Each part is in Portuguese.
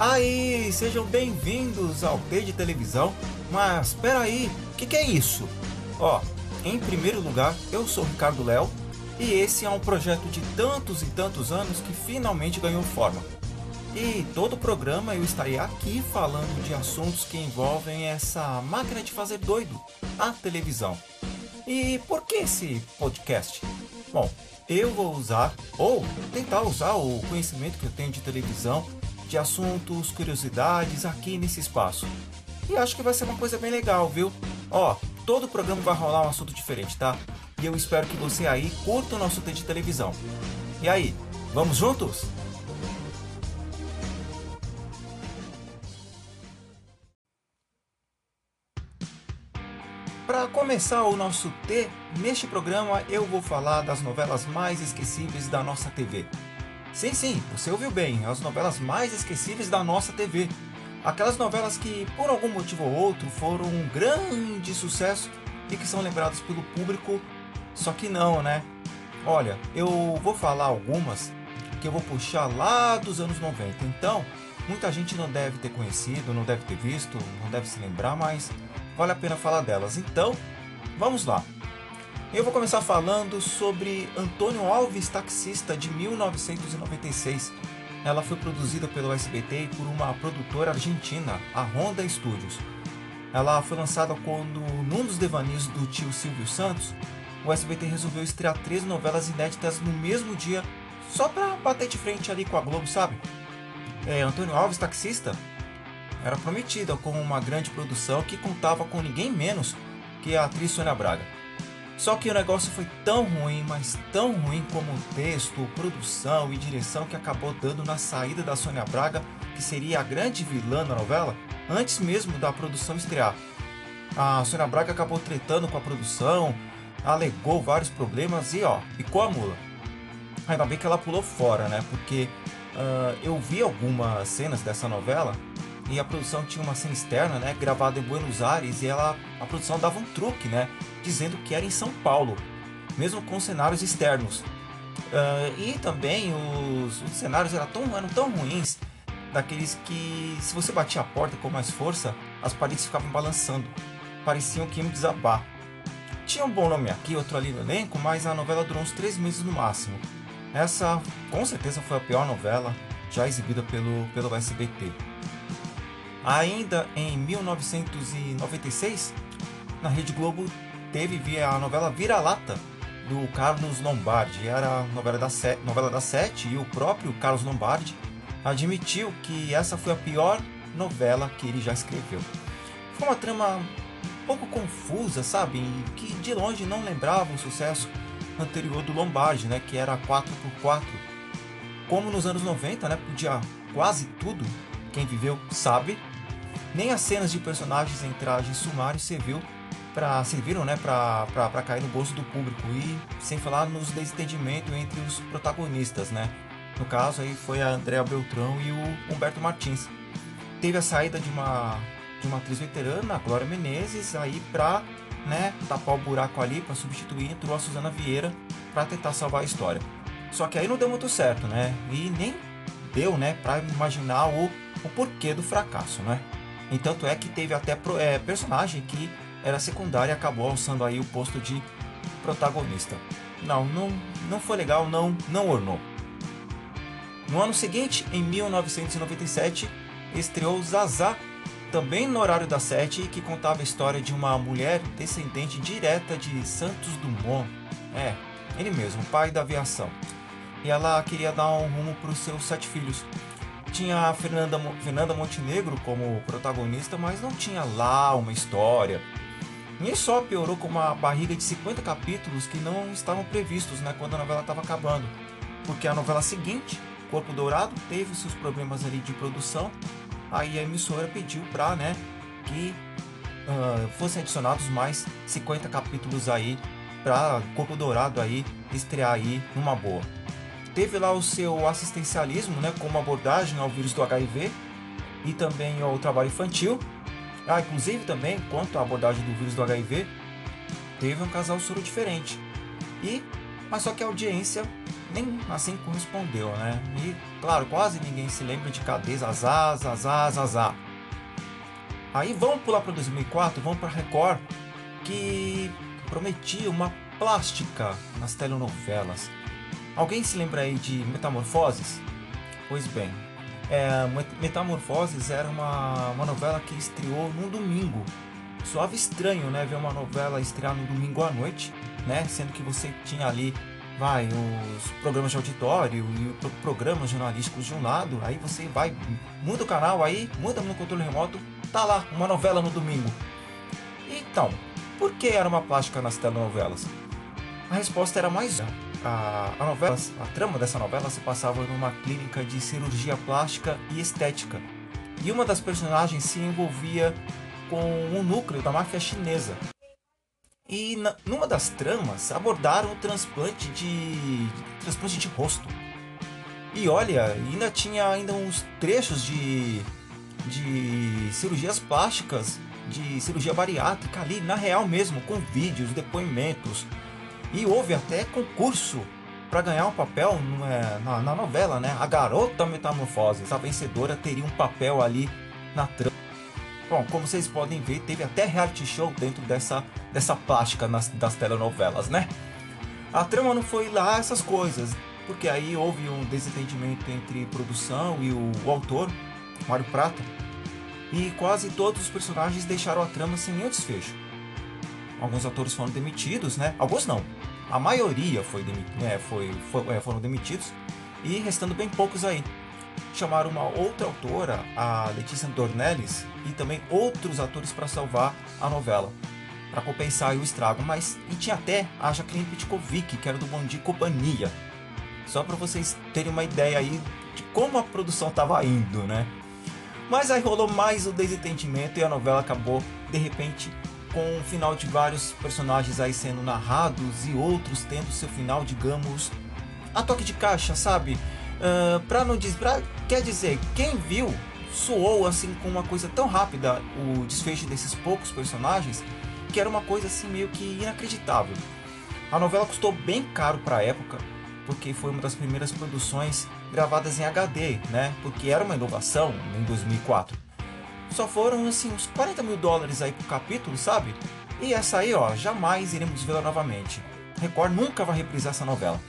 Aí, sejam bem-vindos ao P de Televisão. Mas espera aí, o que, que é isso? Ó, em primeiro lugar, eu sou Ricardo Léo e esse é um projeto de tantos e tantos anos que finalmente ganhou forma. E todo o programa eu estarei aqui falando de assuntos que envolvem essa máquina de fazer doido, a televisão. E por que esse podcast? Bom, eu vou usar, ou tentar usar o conhecimento que eu tenho de televisão, de assuntos, curiosidades aqui nesse espaço. E acho que vai ser uma coisa bem legal, viu? Ó, todo programa vai rolar um assunto diferente, tá? E eu espero que você aí curta o nosso T de televisão. E aí, vamos juntos? Para começar o nosso T, neste programa eu vou falar das novelas mais esquecíveis da nossa TV. Sim, sim, você ouviu bem, as novelas mais esquecíveis da nossa TV. Aquelas novelas que, por algum motivo ou outro, foram um grande sucesso e que são lembradas pelo público, só que não, né? Olha, eu vou falar algumas que eu vou puxar lá dos anos 90. Então, muita gente não deve ter conhecido, não deve ter visto, não deve se lembrar, mas vale a pena falar delas. Então, vamos lá. Eu vou começar falando sobre Antônio Alves Taxista de 1996. Ela foi produzida pelo SBT e por uma produtora argentina, a Honda Studios. Ela foi lançada quando, num dos devaneios do tio Silvio Santos, o SBT resolveu estrear três novelas inéditas no mesmo dia, só pra bater de frente ali com a Globo, sabe? É, Antônio Alves Taxista era prometida como uma grande produção que contava com ninguém menos que a atriz Sônia Braga. Só que o negócio foi tão ruim, mas tão ruim como o texto, produção e direção que acabou dando na saída da Sônia Braga, que seria a grande vilã na novela, antes mesmo da produção estrear. A Sônia Braga acabou tretando com a produção, alegou vários problemas e ó, picou a mula. Ainda bem que ela pulou fora, né? Porque uh, eu vi algumas cenas dessa novela e a produção tinha uma cena externa, né, gravada em Buenos Aires e ela, a produção dava um truque, né, dizendo que era em São Paulo, mesmo com cenários externos. Uh, e também os, os, cenários eram tão, eram tão ruins, daqueles que se você batia a porta com mais força, as paredes ficavam balançando, pareciam que iam desabar. Tinha um bom nome aqui, outro ali no elenco, mas a novela durou uns três meses no máximo. Essa com certeza foi a pior novela já exibida pelo, pelo SBT. Ainda em 1996, na Rede Globo teve a novela Vira-Lata, do Carlos Lombardi. Era a novela da, novela da Sete e o próprio Carlos Lombardi admitiu que essa foi a pior novela que ele já escreveu. Foi uma trama um pouco confusa, sabe? Que de longe não lembrava o sucesso anterior do Lombardi, né? Que era 4x4. Como nos anos 90, né? Podia quase tudo. Quem viveu sabe. Nem as cenas de personagens em trajes sumários serviu para serviram né, para cair no bolso do público e sem falar nos desentendimentos entre os protagonistas, né? No caso aí foi a Andrea Beltrão e o Humberto Martins. Teve a saída de uma de uma atriz veterana, a Glória Menezes, aí para né, tapar o buraco ali para substituir entrou a Suzana Vieira para tentar salvar a história. Só que aí não deu muito certo, né? E nem deu, né, para imaginar o, o porquê do fracasso, né? Entanto é que teve até é, personagem que era secundária e acabou alçando aí o posto de protagonista. Não, não, não foi legal, não, não ornou. No ano seguinte, em 1997, estreou Zazá, também no horário da sete, que contava a história de uma mulher descendente direta de Santos Dumont. É, ele mesmo, pai da aviação. E ela queria dar um rumo para os seus sete filhos. Tinha a Fernanda, Fernanda Montenegro como protagonista, mas não tinha lá uma história, e só piorou com uma barriga de 50 capítulos que não estavam previstos né, quando a novela estava acabando. Porque a novela seguinte, Corpo Dourado, teve seus problemas ali de produção. Aí a emissora pediu para né, que uh, fossem adicionados mais 50 capítulos aí para Corpo Dourado aí estrear aí numa boa. Teve lá o seu assistencialismo, né, como abordagem ao vírus do HIV e também ao trabalho infantil, ah, inclusive também, quanto à abordagem do vírus do HIV, teve um casal soro diferente. E, mas só que a audiência nem assim correspondeu, né? E, claro, quase ninguém se lembra de Cadê Zazá, Zazá, Zazá. Aí vamos pular para 2004, vamos para Record, que prometia uma plástica nas telenovelas. Alguém se lembra aí de Metamorfoses? Pois bem, é, Metamorfoses era uma, uma novela que estreou num domingo. Suave estranho, né? Ver uma novela estrear no domingo à noite, né? Sendo que você tinha ali vai os programas de auditório e programas jornalísticos de um lado, aí você vai, muda o canal aí, muda no controle remoto, tá lá, uma novela no domingo. Então, por que era uma plástica nas telenovelas? A resposta era mais a, a novela, a trama dessa novela se passava numa clínica de cirurgia plástica e estética. E uma das personagens se envolvia com um núcleo da máfia chinesa. E na, numa das tramas abordaram o transplante de, de transplante de rosto. E olha, ainda tinha ainda uns trechos de, de cirurgias plásticas, de cirurgia bariátrica ali, na real mesmo, com vídeos, depoimentos. E houve até concurso para ganhar um papel na, na novela, né? A Garota Metamorfoses, a vencedora teria um papel ali na trama. Bom, como vocês podem ver, teve até reality show dentro dessa, dessa plástica nas, das telenovelas, né? A trama não foi lá essas coisas, porque aí houve um desentendimento entre produção e o, o autor, Mário Prata, e quase todos os personagens deixaram a trama sem nenhum desfecho. Alguns atores foram demitidos, né? Alguns não. A maioria foi, é, foi, foi é, foram demitidos e restando bem poucos aí chamaram uma outra autora, a Letícia Dornelles, e também outros atores para salvar a novela, para compensar o estrago. Mas e tinha até a Jacqueline Pitkovic, que era do Bom Dia Companhia. Só para vocês terem uma ideia aí de como a produção estava indo, né? Mas aí rolou mais o desentendimento e a novela acabou de repente com o final de vários personagens aí sendo narrados e outros tendo seu final, digamos, a toque de caixa, sabe? Uh, pra não. Pra, quer dizer, quem viu soou assim com uma coisa tão rápida o desfecho desses poucos personagens que era uma coisa assim meio que inacreditável. A novela custou bem caro para época, porque foi uma das primeiras produções gravadas em HD, né? Porque era uma inovação em 2004. Só foram assim uns 40 mil dólares aí por capítulo, sabe? E essa aí, ó, jamais iremos vê-la novamente. Record nunca vai reprisar essa novela.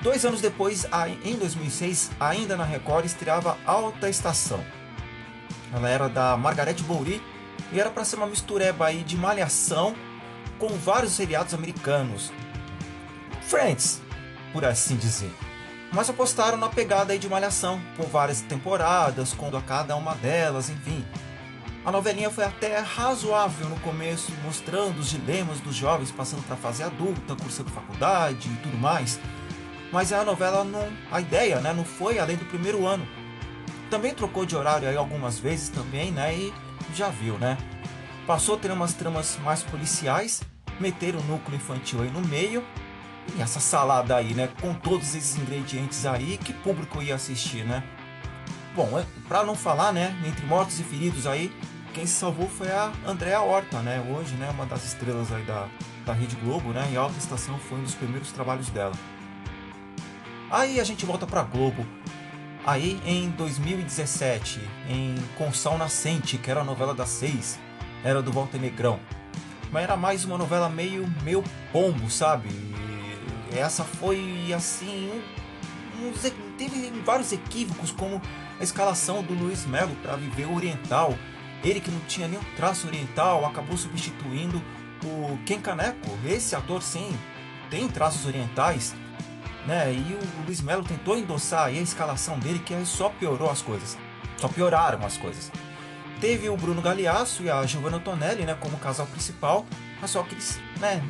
Dois anos depois, em 2006, ainda na Record, estreava Alta Estação. Ela era da Margarete Bouri e era para ser uma mistureba aí de malhação com vários seriados americanos. Friends, por assim dizer. Mas apostaram na pegada aí de malhação, com várias temporadas, com a cada uma delas, enfim. A novelinha foi até razoável no começo, mostrando os dilemas dos jovens passando para a fase adulta, cursando faculdade e tudo mais mas a novela não, a ideia, né, não foi além do primeiro ano. Também trocou de horário aí algumas vezes também, né, e já viu, né? Passou a ter umas tramas mais policiais, meteram o núcleo infantil aí no meio, essa salada aí, né, com todos esses ingredientes aí, que público ia assistir, né? Bom, é, para não falar, né, entre mortos e feridos aí, quem se salvou foi a Andréa Horta, né? Hoje, né, uma das estrelas aí da, da Rede Globo, né? E Alta Estação foi um dos primeiros trabalhos dela. Aí a gente volta para Globo. Aí em 2017, em Com Nascente, que era a novela das seis, era do Walter Negrão. Mas era mais uma novela meio, meio pombo, sabe? Essa foi assim. Um, teve vários equívocos, como a escalação do Luiz Melo para viver oriental. Ele que não tinha nenhum traço oriental acabou substituindo o Ken Caneco. Esse ator sim tem traços orientais né? E o Luiz Melo tentou endossar a escalação dele, que só piorou as coisas. Só pioraram as coisas. Teve o Bruno Galeasso e a Giovanna Tonelli, né, como casal principal, mas só que eles, né,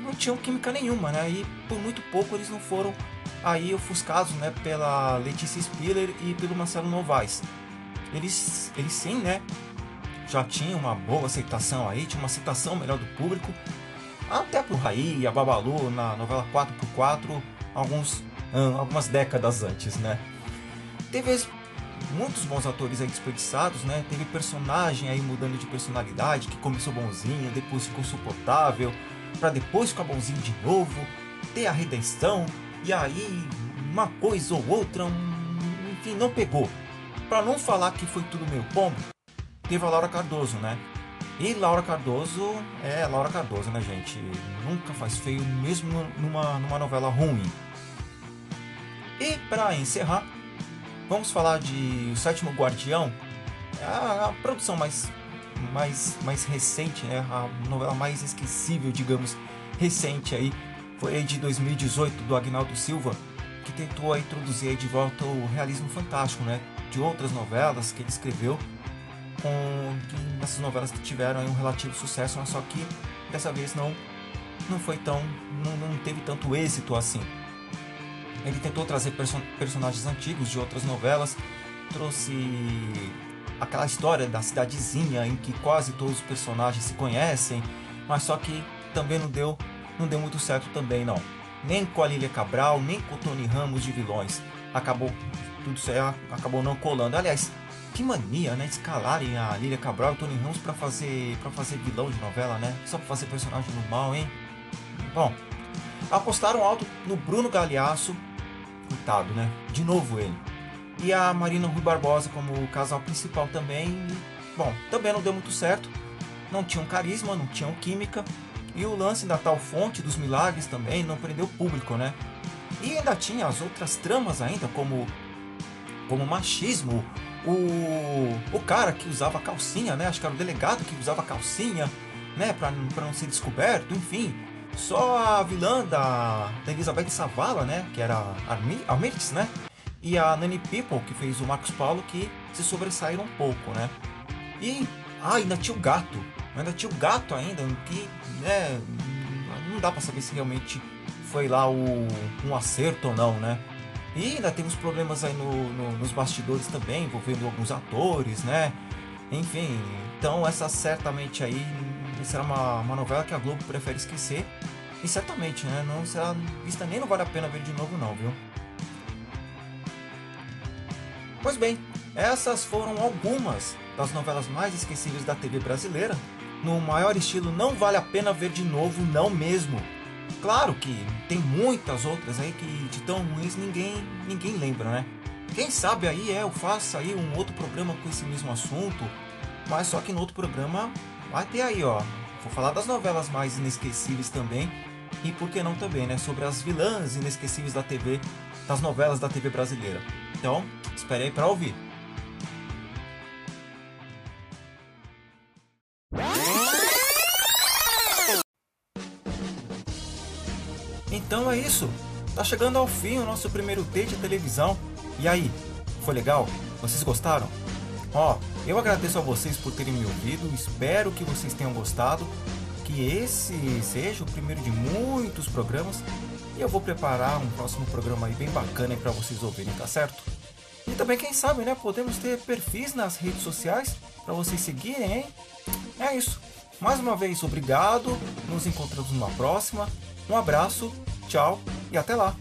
não tinham química nenhuma, né? E por muito pouco eles não foram aí ofuscados, né, pela Letícia Spiller e pelo Marcelo Novaes. Eles, eles sim, né, já tinham uma boa aceitação aí, tinha uma aceitação melhor do público. Até pro Raí e a Babalu na novela 4x4 alguns, algumas décadas antes, né? Teve muitos bons atores aí desperdiçados, né? Teve personagem aí mudando de personalidade, que começou bonzinho, depois ficou suportável, para depois ficar bonzinho de novo, ter a redenção, e aí uma coisa ou outra, um, enfim, não pegou. Para não falar que foi tudo meio pombo, teve a Laura Cardoso, né? E Laura Cardoso é Laura Cardoso, né, gente? Nunca faz feio, mesmo numa, numa novela ruim. E para encerrar, vamos falar de O Sétimo Guardião, a, a, produção mais, mais, mais recente, né? A novela mais esquecível, digamos, recente aí, foi de 2018 do Agnaldo Silva, que tentou introduzir de volta o realismo fantástico, né? De outras novelas que ele escreveu com essas novelas que tiveram um relativo sucesso, mas só que dessa vez não não foi tão não, não teve tanto êxito assim. Ele tentou trazer person personagens antigos de outras novelas, trouxe aquela história da cidadezinha em que quase todos os personagens se conhecem, mas só que também não deu não deu muito certo também não. Nem com a Lília Cabral, nem com o Tony Ramos de vilões. Acabou tudo isso aí acabou não colando. Aliás, que mania, né? Escalarem a Lília Cabral e o Tony Ramos pra fazer, pra fazer vilão de novela, né? Só pra fazer personagem no mal, hein? Bom, apostaram alto no Bruno Galeasso, coitado, né? De novo ele. E a Marina Rui Barbosa como casal principal também. Bom, também não deu muito certo. Não tinham carisma, não tinham química. E o lance da tal fonte dos milagres também não prendeu o público, né? E ainda tinha as outras tramas ainda, como, como machismo, o, o cara que usava calcinha, né? Acho que era o delegado que usava calcinha, né? Pra, pra não ser descoberto, enfim. Só a vilã da, da Elizabeth Savala, né? Que era a Almirtes, né? E a Nanny People, que fez o Marcos Paulo, que se sobressaíram um pouco, né? E ah, ainda tinha o gato. Ainda tinha o gato ainda, que né, não dá para saber se realmente foi lá o, um acerto ou não, né? E ainda temos problemas aí no, no, nos bastidores também, envolvendo alguns atores, né? Enfim, então essa certamente aí será uma, uma novela que a Globo prefere esquecer. E certamente, né? Não será vista nem não vale a pena ver de novo não, viu? Pois bem, essas foram algumas das novelas mais esquecíveis da TV brasileira. No maior estilo, não vale a pena ver de novo, não mesmo. Claro que tem muitas outras aí que de tão ruins ninguém, ninguém lembra, né? Quem sabe aí é, eu faço aí um outro programa com esse mesmo assunto, mas só que no outro programa vai ter aí, ó. Vou falar das novelas mais inesquecíveis também e por que não também, né? Sobre as vilãs inesquecíveis da TV, das novelas da TV brasileira. Então, espere aí para ouvir. Então é isso. Tá chegando ao fim o nosso primeiro date de televisão. E aí, foi legal? Vocês gostaram? Ó, eu agradeço a vocês por terem me ouvido. Espero que vocês tenham gostado. Que esse seja o primeiro de muitos programas. E eu vou preparar um próximo programa aí bem bacana para vocês ouvirem, tá certo? E também, quem sabe, né? Podemos ter perfis nas redes sociais para vocês seguirem, hein? É isso. Mais uma vez, obrigado. Nos encontramos numa próxima. Um abraço Tchau e até lá!